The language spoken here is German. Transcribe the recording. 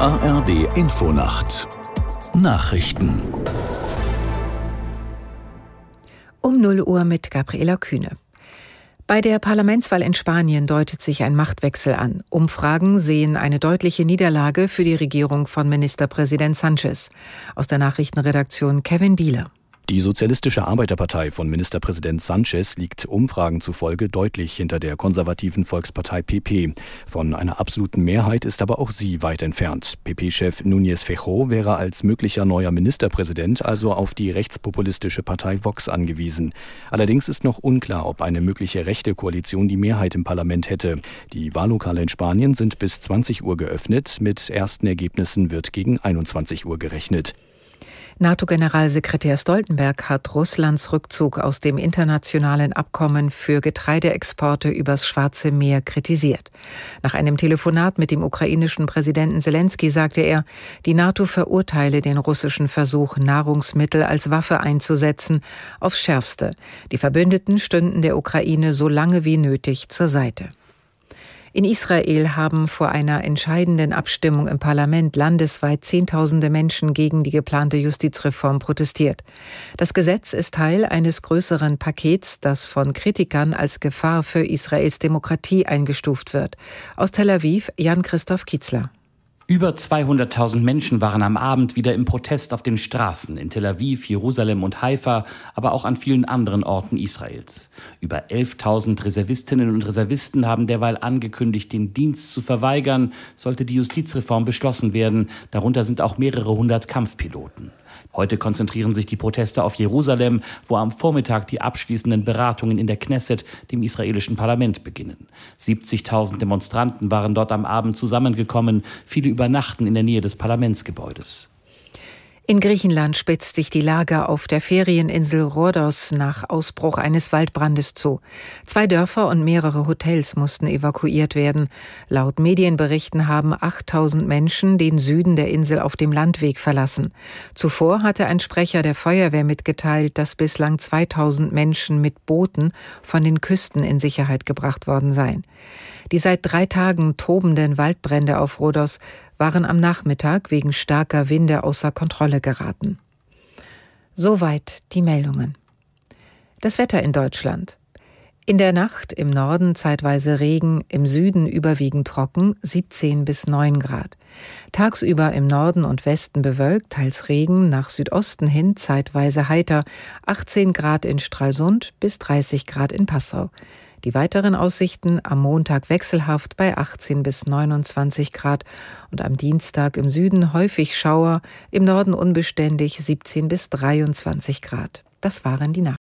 ARD Infonacht Nachrichten um 0 Uhr mit Gabriela Kühne. Bei der Parlamentswahl in Spanien deutet sich ein Machtwechsel an. Umfragen sehen eine deutliche Niederlage für die Regierung von Ministerpräsident Sanchez. Aus der Nachrichtenredaktion Kevin Bieler. Die Sozialistische Arbeiterpartei von Ministerpräsident Sanchez liegt Umfragen zufolge deutlich hinter der konservativen Volkspartei PP. Von einer absoluten Mehrheit ist aber auch sie weit entfernt. PP-Chef Núñez Fejo wäre als möglicher neuer Ministerpräsident also auf die rechtspopulistische Partei Vox angewiesen. Allerdings ist noch unklar, ob eine mögliche rechte Koalition die Mehrheit im Parlament hätte. Die Wahllokale in Spanien sind bis 20 Uhr geöffnet. Mit ersten Ergebnissen wird gegen 21 Uhr gerechnet. NATO-Generalsekretär Stoltenberg hat Russlands Rückzug aus dem internationalen Abkommen für Getreideexporte übers Schwarze Meer kritisiert. Nach einem Telefonat mit dem ukrainischen Präsidenten Zelensky sagte er, die NATO verurteile den russischen Versuch, Nahrungsmittel als Waffe einzusetzen, aufs Schärfste. Die Verbündeten stünden der Ukraine so lange wie nötig zur Seite. In Israel haben vor einer entscheidenden Abstimmung im Parlament landesweit Zehntausende Menschen gegen die geplante Justizreform protestiert. Das Gesetz ist Teil eines größeren Pakets, das von Kritikern als Gefahr für Israels Demokratie eingestuft wird. Aus Tel Aviv Jan Christoph Kitzler. Über 200.000 Menschen waren am Abend wieder im Protest auf den Straßen in Tel Aviv, Jerusalem und Haifa, aber auch an vielen anderen Orten Israels. Über 11.000 Reservistinnen und Reservisten haben derweil angekündigt, den Dienst zu verweigern, sollte die Justizreform beschlossen werden. Darunter sind auch mehrere hundert Kampfpiloten. Heute konzentrieren sich die Proteste auf Jerusalem, wo am Vormittag die abschließenden Beratungen in der Knesset, dem israelischen Parlament, beginnen. 70.000 Demonstranten waren dort am Abend zusammengekommen, viele übernachten in der Nähe des Parlamentsgebäudes. In Griechenland spitzt sich die Lage auf der Ferieninsel Rhodos nach Ausbruch eines Waldbrandes zu. Zwei Dörfer und mehrere Hotels mussten evakuiert werden. Laut Medienberichten haben 8000 Menschen den Süden der Insel auf dem Landweg verlassen. Zuvor hatte ein Sprecher der Feuerwehr mitgeteilt, dass bislang 2000 Menschen mit Booten von den Küsten in Sicherheit gebracht worden seien. Die seit drei Tagen tobenden Waldbrände auf Rhodos waren am Nachmittag wegen starker Winde außer Kontrolle geraten. Soweit die Meldungen. Das Wetter in Deutschland. In der Nacht im Norden zeitweise Regen, im Süden überwiegend trocken, 17 bis 9 Grad. Tagsüber im Norden und Westen bewölkt, teils Regen, nach Südosten hin zeitweise heiter, 18 Grad in Stralsund bis 30 Grad in Passau. Die weiteren Aussichten am Montag wechselhaft bei 18 bis 29 Grad und am Dienstag im Süden häufig Schauer, im Norden unbeständig 17 bis 23 Grad. Das waren die Nachrichten.